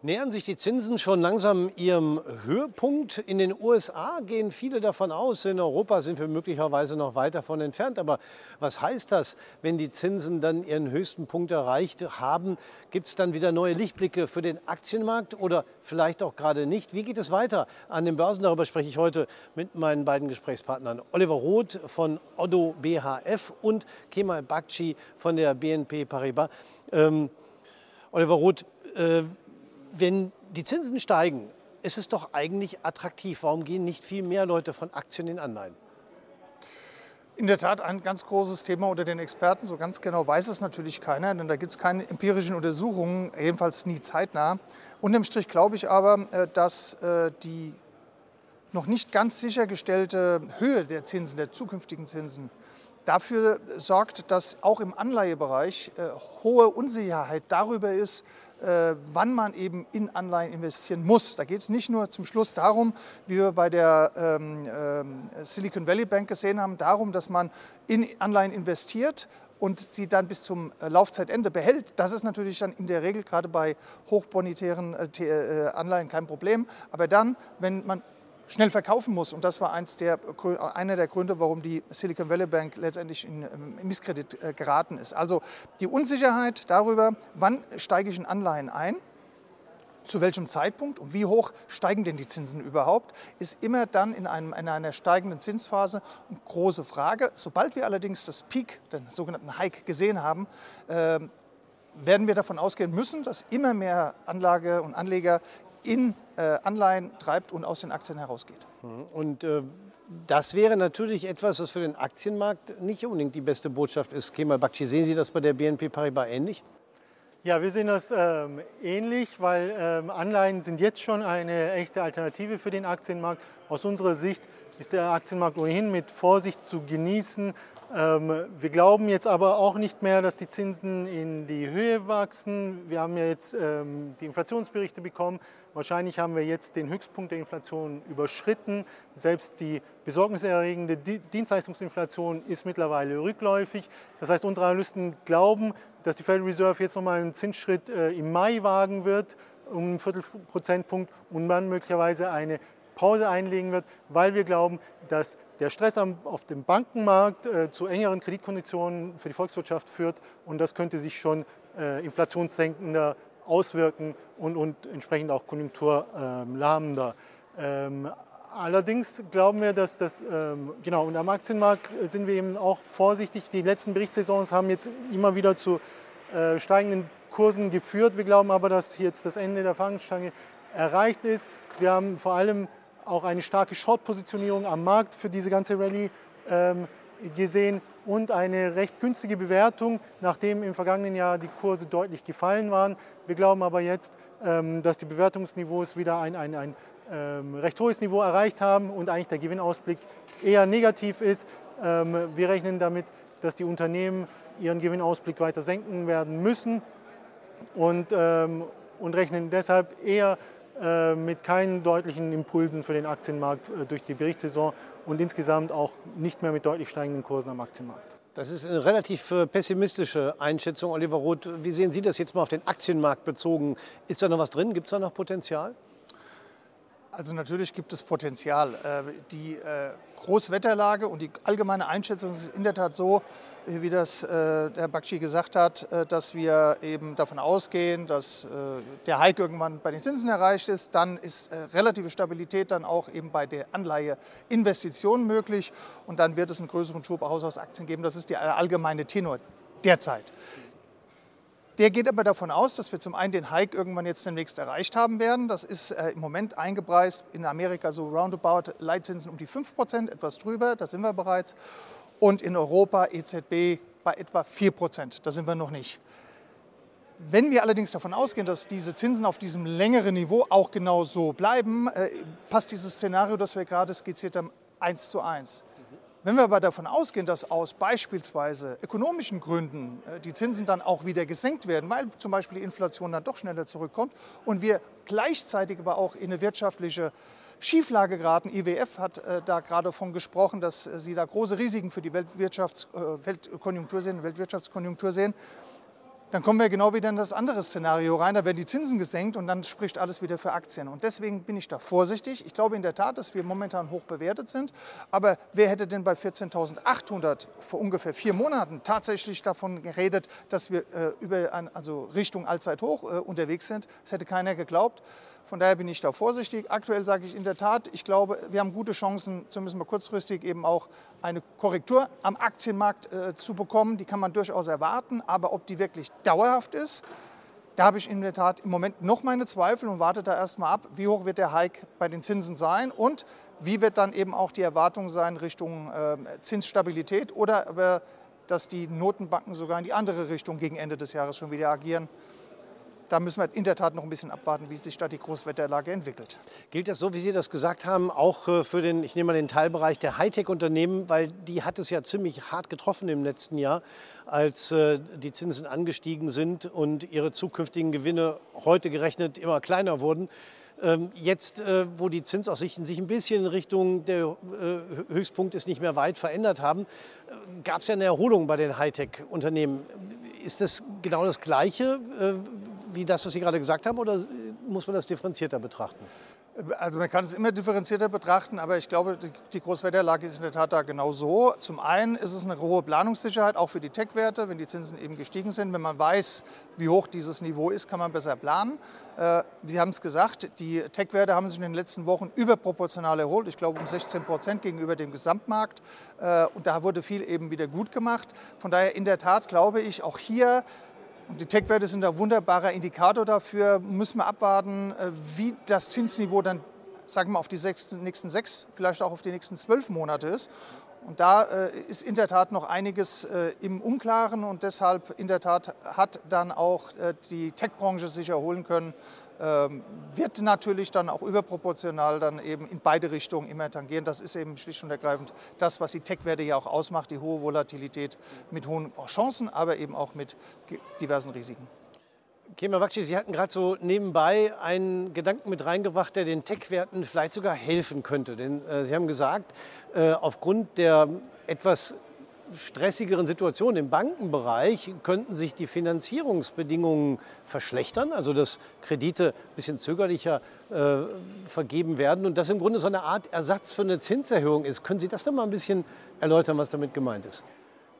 Nähern sich die Zinsen schon langsam ihrem Höhepunkt? In den USA gehen viele davon aus, in Europa sind wir möglicherweise noch weit davon entfernt. Aber was heißt das, wenn die Zinsen dann ihren höchsten Punkt erreicht haben? Gibt es dann wieder neue Lichtblicke für den Aktienmarkt oder vielleicht auch gerade nicht? Wie geht es weiter an den Börsen? Darüber spreche ich heute mit meinen beiden Gesprächspartnern Oliver Roth von Oddo BHF und Kemal Bakci von der BNP Paribas. Ähm, Oliver Roth, äh, wenn die Zinsen steigen, ist es doch eigentlich attraktiv. Warum gehen nicht viel mehr Leute von Aktien in Anleihen? In der Tat ein ganz großes Thema unter den Experten. So ganz genau weiß es natürlich keiner, denn da gibt es keine empirischen Untersuchungen, jedenfalls nie zeitnah. Unterm Strich glaube ich aber, äh, dass äh, die noch nicht ganz sichergestellte Höhe der Zinsen, der zukünftigen Zinsen, dafür sorgt, dass auch im Anleihebereich äh, hohe Unsicherheit darüber ist, wann man eben in Anleihen investieren muss. Da geht es nicht nur zum Schluss darum, wie wir bei der ähm, äh, Silicon Valley Bank gesehen haben, darum, dass man in Anleihen investiert und sie dann bis zum äh, Laufzeitende behält. Das ist natürlich dann in der Regel gerade bei hochbonitären äh, äh, Anleihen kein Problem. Aber dann, wenn man schnell verkaufen muss. Und das war eins der, einer der Gründe, warum die Silicon Valley Bank letztendlich in Misskredit äh, geraten ist. Also die Unsicherheit darüber, wann steige ich in Anleihen ein, zu welchem Zeitpunkt und wie hoch steigen denn die Zinsen überhaupt, ist immer dann in, einem, in einer steigenden Zinsphase eine große Frage. Sobald wir allerdings das Peak, den sogenannten Hike, gesehen haben, äh, werden wir davon ausgehen müssen, dass immer mehr Anlage und Anleger in äh, Anleihen treibt und aus den Aktien herausgeht. Mhm. Und äh, das wäre natürlich etwas, was für den Aktienmarkt nicht unbedingt die beste Botschaft ist. Kemal Bakci, sehen Sie das bei der BNP Paribas ähnlich? Ja, wir sehen das ähm, ähnlich, weil ähm, Anleihen sind jetzt schon eine echte Alternative für den Aktienmarkt. Aus unserer Sicht ist der Aktienmarkt ohnehin mit Vorsicht zu genießen. Ähm, wir glauben jetzt aber auch nicht mehr, dass die Zinsen in die Höhe wachsen. Wir haben ja jetzt ähm, die Inflationsberichte bekommen. Wahrscheinlich haben wir jetzt den Höchstpunkt der Inflation überschritten. Selbst die besorgniserregende Dienstleistungsinflation ist mittlerweile rückläufig. Das heißt, unsere Analysten glauben, dass die Federal Reserve jetzt nochmal einen Zinsschritt äh, im Mai wagen wird, um einen Viertelprozentpunkt und dann möglicherweise eine Pause einlegen wird, weil wir glauben, dass der Stress auf dem Bankenmarkt äh, zu engeren Kreditkonditionen für die Volkswirtschaft führt und das könnte sich schon äh, inflationssenkender auswirken und, und entsprechend auch konjunkturlahmender. Ähm, allerdings glauben wir, dass das, ähm, genau, und am Aktienmarkt sind wir eben auch vorsichtig. Die letzten Berichtssaisons haben jetzt immer wieder zu äh, steigenden Kursen geführt. Wir glauben aber, dass jetzt das Ende der Fahnenstange erreicht ist. Wir haben vor allem auch eine starke Short-Positionierung am Markt für diese ganze Rallye ähm, gesehen und eine recht günstige Bewertung, nachdem im vergangenen Jahr die Kurse deutlich gefallen waren. Wir glauben aber jetzt, ähm, dass die Bewertungsniveaus wieder ein, ein, ein ähm, recht hohes Niveau erreicht haben und eigentlich der Gewinnausblick eher negativ ist. Ähm, wir rechnen damit, dass die Unternehmen ihren Gewinnausblick weiter senken werden müssen und, ähm, und rechnen deshalb eher mit keinen deutlichen Impulsen für den Aktienmarkt äh, durch die Berichtssaison und insgesamt auch nicht mehr mit deutlich steigenden Kursen am Aktienmarkt. Das ist eine relativ äh, pessimistische Einschätzung, Oliver Roth. Wie sehen Sie das jetzt mal auf den Aktienmarkt bezogen? Ist da noch was drin? Gibt es da noch Potenzial? Also natürlich gibt es Potenzial. Die Großwetterlage und die allgemeine Einschätzung ist in der Tat so, wie das äh, Herr Bakshi gesagt hat, äh, dass wir eben davon ausgehen, dass äh, der Hike irgendwann bei den Zinsen erreicht ist. Dann ist äh, relative Stabilität dann auch eben bei der Anleiheinvestition möglich und dann wird es einen größeren Schub auch aus Aktien geben. Das ist der allgemeine Tenor derzeit. Der geht aber davon aus, dass wir zum einen den Hike irgendwann jetzt demnächst erreicht haben werden. Das ist äh, im Moment eingepreist in Amerika so roundabout Leitzinsen um die 5 Prozent, etwas drüber, da sind wir bereits. Und in Europa EZB bei etwa 4 Prozent, da sind wir noch nicht. Wenn wir allerdings davon ausgehen, dass diese Zinsen auf diesem längeren Niveau auch genau so bleiben, äh, passt dieses Szenario, das wir gerade skizziert haben, eins zu eins. Wenn wir aber davon ausgehen, dass aus beispielsweise ökonomischen Gründen äh, die Zinsen dann auch wieder gesenkt werden, weil zum Beispiel die Inflation dann doch schneller zurückkommt und wir gleichzeitig aber auch in eine wirtschaftliche Schieflage geraten. IWF hat äh, da gerade davon gesprochen, dass äh, sie da große Risiken für die Weltwirtschafts-, Weltkonjunktur sehen, Weltwirtschaftskonjunktur sehen. Dann kommen wir genau wieder in das andere Szenario rein. Da werden die Zinsen gesenkt und dann spricht alles wieder für Aktien. Und deswegen bin ich da vorsichtig. Ich glaube in der Tat, dass wir momentan hoch bewertet sind. Aber wer hätte denn bei 14.800 vor ungefähr vier Monaten tatsächlich davon geredet, dass wir äh, über ein, also Richtung Allzeithoch äh, unterwegs sind? Das hätte keiner geglaubt. Von daher bin ich da vorsichtig. Aktuell sage ich in der Tat, ich glaube, wir haben gute Chancen, zumindest mal kurzfristig eben auch eine Korrektur am Aktienmarkt äh, zu bekommen. Die kann man durchaus erwarten, aber ob die wirklich dauerhaft ist, da habe ich in der Tat im Moment noch meine Zweifel und warte da erstmal ab, wie hoch wird der Hike bei den Zinsen sein und wie wird dann eben auch die Erwartung sein Richtung äh, Zinsstabilität oder aber, dass die Notenbanken sogar in die andere Richtung gegen Ende des Jahres schon wieder agieren da müssen wir in der Tat noch ein bisschen abwarten, wie sich da die Großwetterlage entwickelt. Gilt das so, wie Sie das gesagt haben, auch äh, für den, ich nehme mal den Teilbereich der Hightech-Unternehmen, weil die hat es ja ziemlich hart getroffen im letzten Jahr, als äh, die Zinsen angestiegen sind und ihre zukünftigen Gewinne heute gerechnet immer kleiner wurden. Ähm, jetzt, äh, wo die Zinsaussichten sich ein bisschen in Richtung der Höchstpunkt ist nicht mehr weit verändert haben, gab es ja eine Erholung bei den Hightech-Unternehmen. Ist das genau das Gleiche wie das, was Sie gerade gesagt haben, oder muss man das differenzierter betrachten? Also man kann es immer differenzierter betrachten, aber ich glaube, die Großwetterlage ist in der Tat da genau so. Zum einen ist es eine hohe Planungssicherheit, auch für die Tech-Werte, wenn die Zinsen eben gestiegen sind. Wenn man weiß, wie hoch dieses Niveau ist, kann man besser planen. Äh, Sie haben es gesagt, die Tech-Werte haben sich in den letzten Wochen überproportional erholt. Ich glaube um 16 Prozent gegenüber dem Gesamtmarkt. Äh, und da wurde viel eben wieder gut gemacht. Von daher in der Tat glaube ich, auch hier die Tech-Werte sind ein wunderbarer Indikator dafür. Müssen wir abwarten, äh, wie das Zinsniveau dann, sagen wir, auf die nächsten sechs, vielleicht auch auf die nächsten zwölf Monate ist. Und da äh, ist in der Tat noch einiges äh, im Unklaren und deshalb in der Tat hat dann auch die Tech-Branche sich erholen können wird natürlich dann auch überproportional dann eben in beide Richtungen immer tangieren. Das ist eben schlicht und ergreifend das, was die Tech-Werte ja auch ausmacht, die hohe Volatilität mit hohen Chancen, aber eben auch mit diversen Risiken. Kemal Bakci, Sie hatten gerade so nebenbei einen Gedanken mit reingebracht, der den Tech-Werten vielleicht sogar helfen könnte. Denn äh, Sie haben gesagt, äh, aufgrund der etwas stressigeren Situation im Bankenbereich könnten sich die Finanzierungsbedingungen verschlechtern, also dass Kredite ein bisschen zögerlicher äh, vergeben werden und das im Grunde so eine Art Ersatz für eine Zinserhöhung ist. Können Sie das doch mal ein bisschen erläutern, was damit gemeint ist?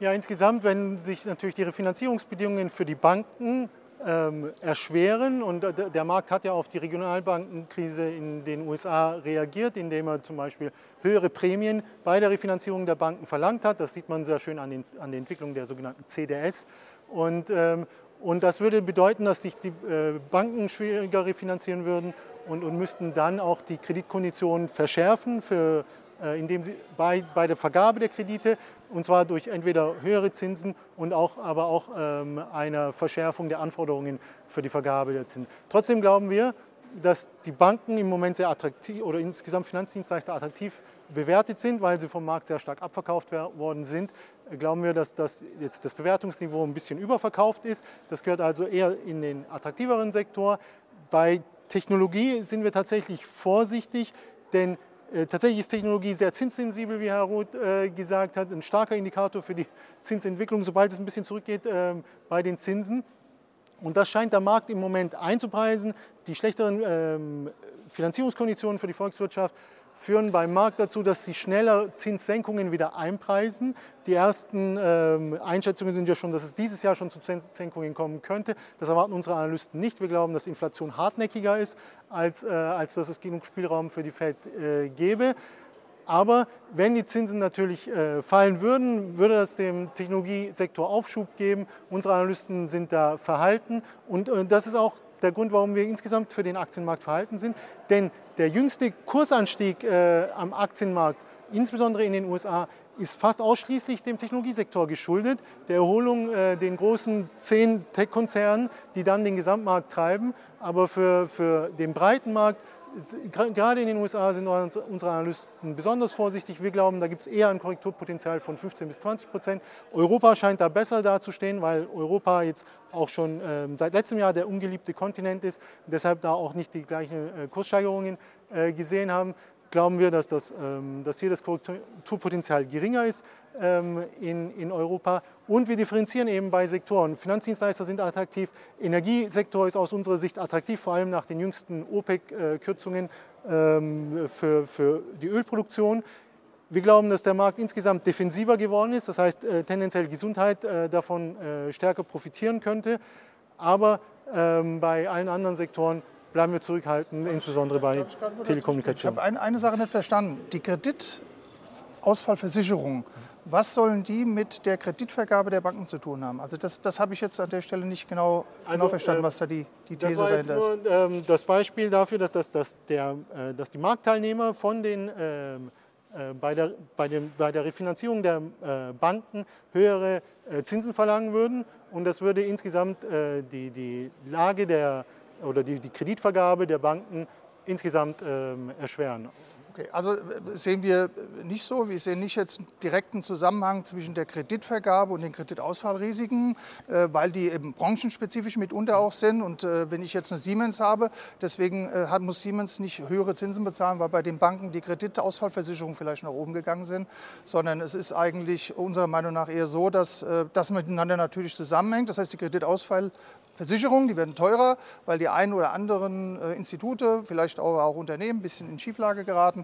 Ja, insgesamt, wenn sich natürlich die Refinanzierungsbedingungen für die Banken ähm, erschweren. Und der Markt hat ja auf die Regionalbankenkrise in den USA reagiert, indem er zum Beispiel höhere Prämien bei der Refinanzierung der Banken verlangt hat. Das sieht man sehr schön an, den, an der Entwicklung der sogenannten CDS. Und, ähm, und das würde bedeuten, dass sich die äh, Banken schwieriger refinanzieren würden und, und müssten dann auch die Kreditkonditionen verschärfen für äh, indem sie bei, bei der Vergabe der Kredite, und zwar durch entweder höhere Zinsen und auch, aber auch ähm, eine Verschärfung der Anforderungen für die Vergabe der Zinsen. Trotzdem glauben wir, dass die Banken im Moment sehr attraktiv oder insgesamt Finanzdienstleister attraktiv bewertet sind, weil sie vom Markt sehr stark abverkauft worden sind. Äh, glauben wir, dass das jetzt das Bewertungsniveau ein bisschen überverkauft ist. Das gehört also eher in den attraktiveren Sektor. Bei Technologie sind wir tatsächlich vorsichtig, denn tatsächlich ist Technologie sehr zinssensibel, wie Herr Roth äh, gesagt hat, ein starker Indikator für die Zinsentwicklung, sobald es ein bisschen zurückgeht äh, bei den Zinsen. Und das scheint der Markt im Moment einzupreisen. Die schlechteren ähm, Finanzierungskonditionen für die Volkswirtschaft führen beim Markt dazu, dass sie schneller Zinssenkungen wieder einpreisen. Die ersten ähm, Einschätzungen sind ja schon, dass es dieses Jahr schon zu Zinssenkungen kommen könnte. Das erwarten unsere Analysten nicht. Wir glauben, dass Inflation hartnäckiger ist, als, äh, als dass es genug Spielraum für die Fed äh, gäbe. Aber wenn die Zinsen natürlich äh, fallen würden, würde das dem Technologiesektor Aufschub geben. Unsere Analysten sind da verhalten und äh, das ist auch der Grund, warum wir insgesamt für den Aktienmarkt verhalten sind. Denn der jüngste Kursanstieg äh, am Aktienmarkt, insbesondere in den USA, ist fast ausschließlich dem Technologiesektor geschuldet, der Erholung äh, den großen zehn Tech-Konzernen, die dann den Gesamtmarkt treiben. Aber für, für den breiten Markt gerade in den USA sind unsere Analysten besonders vorsichtig. Wir glauben, da gibt es eher ein Korrekturpotenzial von 15 bis 20 Prozent. Europa scheint da besser dazustehen, weil Europa jetzt auch schon ähm, seit letztem Jahr der ungeliebte Kontinent ist und deshalb da auch nicht die gleichen äh, Kurssteigerungen äh, gesehen haben. Glauben wir, dass, das, ähm, dass hier das Korrekturpotenzial geringer ist ähm, in, in Europa. Und wir differenzieren eben bei Sektoren. Finanzdienstleister sind attraktiv, Energiesektor ist aus unserer Sicht attraktiv, vor allem nach den jüngsten OPEC-Kürzungen ähm, für, für die Ölproduktion. Wir glauben, dass der Markt insgesamt defensiver geworden ist, das heißt äh, tendenziell Gesundheit äh, davon äh, stärker profitieren könnte. Aber bei allen anderen Sektoren bleiben wir zurückhaltend, insbesondere bei Telekommunikation. Ich habe ein, eine Sache nicht verstanden. Die Kreditausfallversicherung, was sollen die mit der Kreditvergabe der Banken zu tun haben? Also das, das habe ich jetzt an der Stelle nicht genau, genau also, verstanden, äh, was da die, die These dahinter ist. Das war jetzt nur ähm, das Beispiel dafür, dass, dass, dass, der, äh, dass die Marktteilnehmer von den ähm, äh, bei der, bei, dem, bei der Refinanzierung der äh, Banken höhere äh, Zinsen verlangen würden. Und das würde insgesamt die, die Lage der, oder die, die Kreditvergabe der Banken insgesamt ähm, erschweren. Okay, also äh, sehen wir nicht so. Wir sehen nicht jetzt einen direkten Zusammenhang zwischen der Kreditvergabe und den Kreditausfallrisiken, äh, weil die eben branchenspezifisch mitunter auch sind. Und äh, wenn ich jetzt eine Siemens habe, deswegen muss Siemens nicht höhere Zinsen bezahlen, weil bei den Banken die Kreditausfallversicherungen vielleicht nach oben gegangen sind, sondern es ist eigentlich unserer Meinung nach eher so, dass das miteinander natürlich zusammenhängt. Das heißt, die Kreditausfall Versicherungen, die werden teurer, weil die einen oder anderen Institute, vielleicht auch, auch Unternehmen, ein bisschen in Schieflage geraten.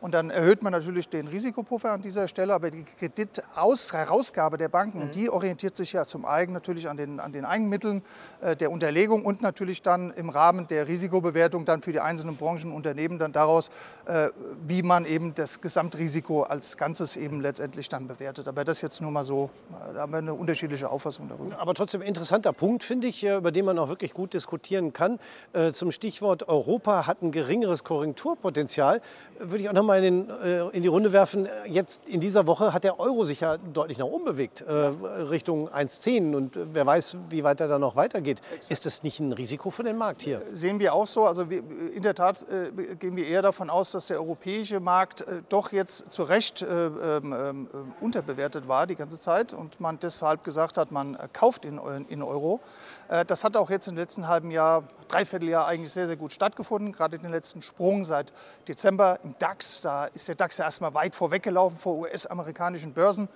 Und dann erhöht man natürlich den Risikopuffer an dieser Stelle, aber die Kreditherausgabe der Banken, mhm. die orientiert sich ja zum einen natürlich an den, an den Eigenmitteln äh, der Unterlegung und natürlich dann im Rahmen der Risikobewertung dann für die einzelnen Branchen und Unternehmen dann daraus, äh, wie man eben das Gesamtrisiko als Ganzes eben letztendlich dann bewertet. Aber das jetzt nur mal so, äh, da haben wir eine unterschiedliche Auffassung darüber. Aber trotzdem interessanter Punkt, finde ich, äh, über den man auch wirklich gut diskutieren kann. Äh, zum Stichwort Europa hat ein geringeres Korrekturpotenzial, würde ich auch noch mal in, den, äh, in, die Runde werfen. Jetzt in dieser Woche hat der Euro sich ja deutlich nach oben bewegt, äh, Richtung 1,10. Und wer weiß, wie weit er da noch weitergeht. Ist das nicht ein Risiko für den Markt hier? Sehen wir auch so. Also wir, in der Tat äh, gehen wir eher davon aus, dass der europäische Markt äh, doch jetzt zu Recht äh, ähm, ähm, unterbewertet war die ganze Zeit und man deshalb gesagt hat, man kauft in, in Euro. Äh, das hat auch jetzt im letzten halben Jahr, Dreivierteljahr eigentlich sehr, sehr gut stattgefunden. Gerade den letzten Sprung seit Dezember im DAX. Da ist der DAX ja erstmal weit vorweggelaufen vor US-amerikanischen Börsen,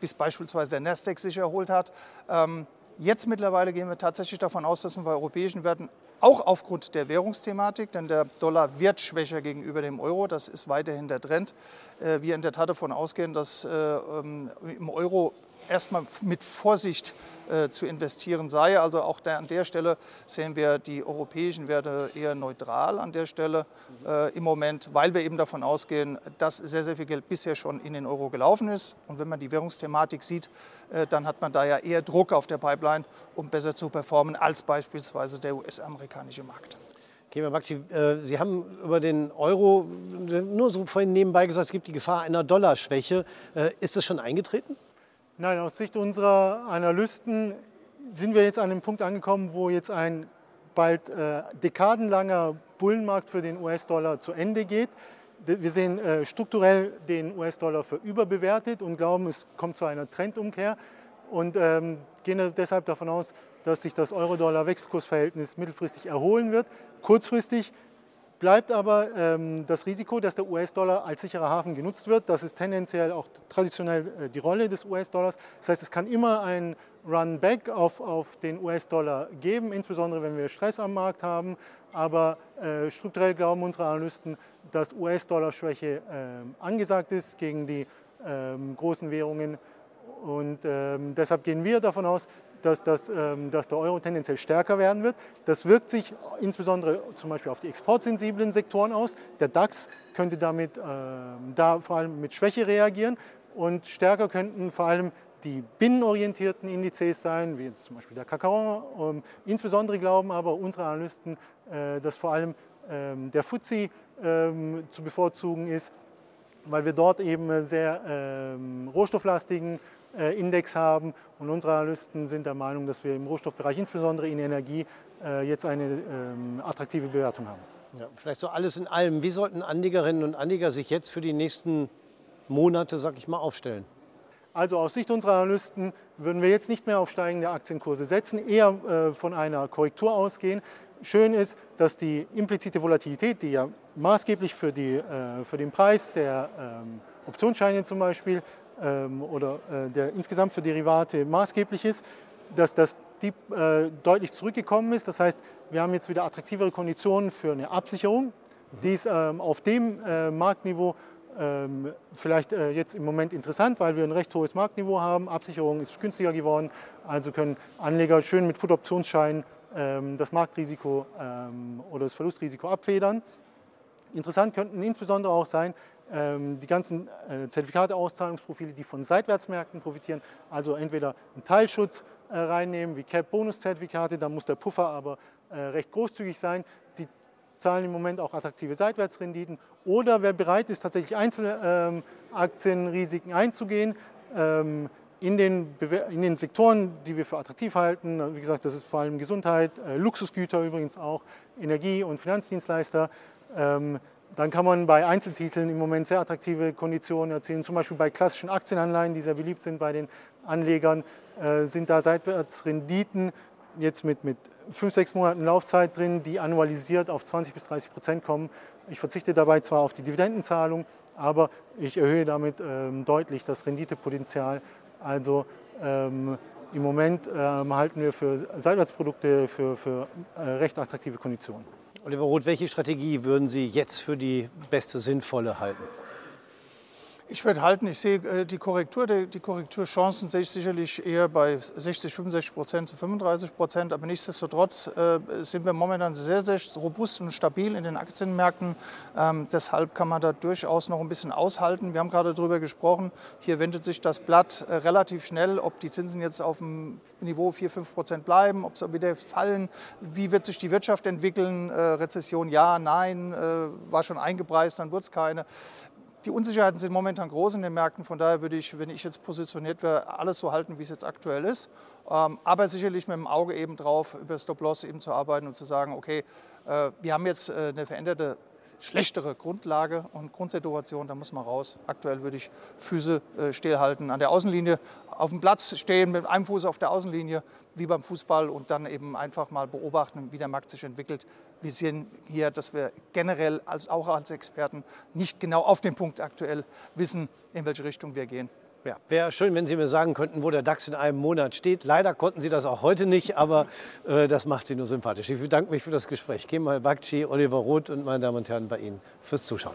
bis beispielsweise der Nasdaq sich erholt hat. Ähm, jetzt mittlerweile gehen wir tatsächlich davon aus, dass wir bei europäischen Werten auch aufgrund der Währungsthematik, denn der Dollar wird schwächer gegenüber dem Euro, das ist weiterhin der Trend. Äh, wir in der Tat davon ausgehen, dass äh, ähm, im Euro erstmal mit Vorsicht äh, zu investieren sei. Also auch der, an der Stelle sehen wir die europäischen Werte eher neutral an der Stelle äh, im Moment, weil wir eben davon ausgehen, dass sehr, sehr viel Geld bisher schon in den Euro gelaufen ist. Und wenn man die Währungsthematik sieht, äh, dann hat man da ja eher Druck auf der Pipeline, um besser zu performen als beispielsweise der US-amerikanische Markt. Kemal Bakci, äh, Sie haben über den Euro nur so vorhin nebenbei gesagt, es gibt die Gefahr einer Dollarschwäche. Äh, ist das schon eingetreten? Nein, aus Sicht unserer Analysten sind wir jetzt an dem Punkt angekommen, wo jetzt ein bald äh, dekadenlanger Bullenmarkt für den US-Dollar zu Ende geht. Wir sehen äh, strukturell den US-Dollar für überbewertet und glauben, es kommt zu einer Trendumkehr und ähm, gehen deshalb davon aus, dass sich das Euro-Dollar-Wechselkursverhältnis mittelfristig erholen wird. Kurzfristig bleibt aber ähm, das Risiko, dass der US-Dollar als sicherer Hafen genutzt wird. Das ist tendenziell auch traditionell äh, die Rolle des US-Dollars. Das heißt, es kann immer ein Run-Back auf, auf den US-Dollar geben, insbesondere wenn wir Stress am Markt haben. Aber äh, strukturell glauben unsere Analysten, dass US-Dollar-Schwäche äh, angesagt ist gegen die ähm, großen Währungen. Und ähm, deshalb gehen wir davon aus, dass, dass, ähm, dass der Euro tendenziell stärker werden wird. Das wirkt sich insbesondere zum Beispiel auf die exportsensiblen Sektoren aus. Der DAX könnte damit äh, da vor allem mit Schwäche reagieren und stärker könnten vor allem die binnenorientierten Indizes sein, wie jetzt zum Beispiel der Kakao. Ähm, insbesondere glauben aber unsere Analysten, äh, dass vor allem ähm, der FTSE ähm, zu bevorzugen ist, weil wir dort eben sehr ähm, rohstofflastigen äh, Index haben. Und unsere Analysten sind der Meinung, dass wir im Rohstoffbereich, insbesondere in Energie, äh, jetzt eine ähm, attraktive Bewertung haben. Ja, vielleicht so alles in allem. Wie sollten Anlegerinnen und Anleger sich jetzt für die nächsten Monate, sag ich mal, aufstellen? Also aus Sicht unserer Analysten würden wir jetzt nicht mehr auf steigende Aktienkurse setzen, eher äh, von einer Korrektur ausgehen. schön ist, dass die implizite Volatilität, die ja maßgeblich für, die, äh, für den Preis der ähm, Optionsscheine zum Beispiel oder äh, der insgesamt für Derivate maßgeblich ist, dass das die, äh, deutlich zurückgekommen ist. Das heißt, wir haben jetzt wieder attraktivere Konditionen für eine Absicherung. Die ist ähm, auf dem äh, Marktniveau ähm, vielleicht jetzt im Moment interessant, weil wir ein recht hohes Marktniveau haben. Absicherung ist günstiger geworden, also können Anleger schön mit Put-Optionsscheinen ähm, das Marktrisiko ähm, oder das Verlustrisiko abfedern. Interessant könnten insbesondere auch sein, ähm, die ganzen äh, Zertifikate-Auszahlungsprofile, die von Seitwärtsmärkten profitieren, also entweder einen Teilschutz äh, reinnehmen, wie Cap-Bonus-Zertifikate, da muss der Puffer aber äh, recht großzügig sein. Die zahlen im Moment auch attraktive Seitwärtsrenditen. Oder wer bereit ist, tatsächlich Einzelaktienrisiken einzugehen, in den, in den Sektoren, die wir für attraktiv halten, wie gesagt, das ist vor allem Gesundheit, Luxusgüter übrigens auch, Energie- und Finanzdienstleister, dann kann man bei Einzeltiteln im Moment sehr attraktive Konditionen erzielen. Zum Beispiel bei klassischen Aktienanleihen, die sehr beliebt sind bei den Anlegern, äh, sind da Seitwärtsrenditen jetzt mit, mit fünf, sechs Monaten Laufzeit drin, die annualisiert auf 20 bis 30 Prozent kommen. Ich verzichte dabei zwar auf die Dividendenzahlung, aber ich erhöhe damit ähm, deutlich das Renditepotenzial. Also ähm, im Moment ähm, halten wir für Seitwärtsprodukte für, für äh, recht attraktive Konditionen. Oliver Roth, welche Strategie würden Sie jetzt für die beste sinnvolle halten? Ich würde halten, ich sehe äh, die Korrektur, die Korrekturchancen sehe ich sicherlich eher bei 60, 65 Prozent zu 35 Prozent. Aber nichtsdestotrotz äh, sind wir momentan sehr, sehr robust und stabil in den Aktienmärkten. Ähm, deshalb kann man da durchaus noch ein bisschen aushalten. Wir haben gerade darüber gesprochen, hier wendet sich das Blatt äh, relativ schnell, ob die Zinsen jetzt auf dem Niveau 4, 5 Prozent bleiben, ob sie wieder fallen, wie wird sich die Wirtschaft entwickeln, Rezession ja, nein, war schon eingepreist, dann wird es keine. Die Unsicherheiten sind momentan groß in den Märkten, von daher würde ich, wenn ich jetzt positioniert wäre, alles so halten, wie es jetzt aktuell ist. Ähm, aber sicherlich mit dem Auge eben drauf, über Stop-Loss eben zu arbeiten und zu sagen, okay, äh, wir haben jetzt äh, eine veränderte schlechtere Grundlage und Grundsituation, da muss man raus. Aktuell würde ich Füße äh, stillhalten, an der Außenlinie auf dem Platz stehen mit einem Fuß auf der Außenlinie, wie beim Fußball und dann eben einfach mal beobachten, wie der Markt sich entwickelt. Wir sehen hier, dass wir generell als, auch als Experten nicht genau auf den Punkt aktuell wissen, in welche Richtung wir gehen. Ja, wäre schön, wenn Sie mir sagen könnten, wo der DAX in einem Monat steht. Leider konnten Sie das auch heute nicht, aber äh, das macht Sie nur sympathisch. Ich bedanke mich für das Gespräch. Kemal Bakci, Oliver Roth und meine Damen und Herren bei Ihnen fürs Zuschauen.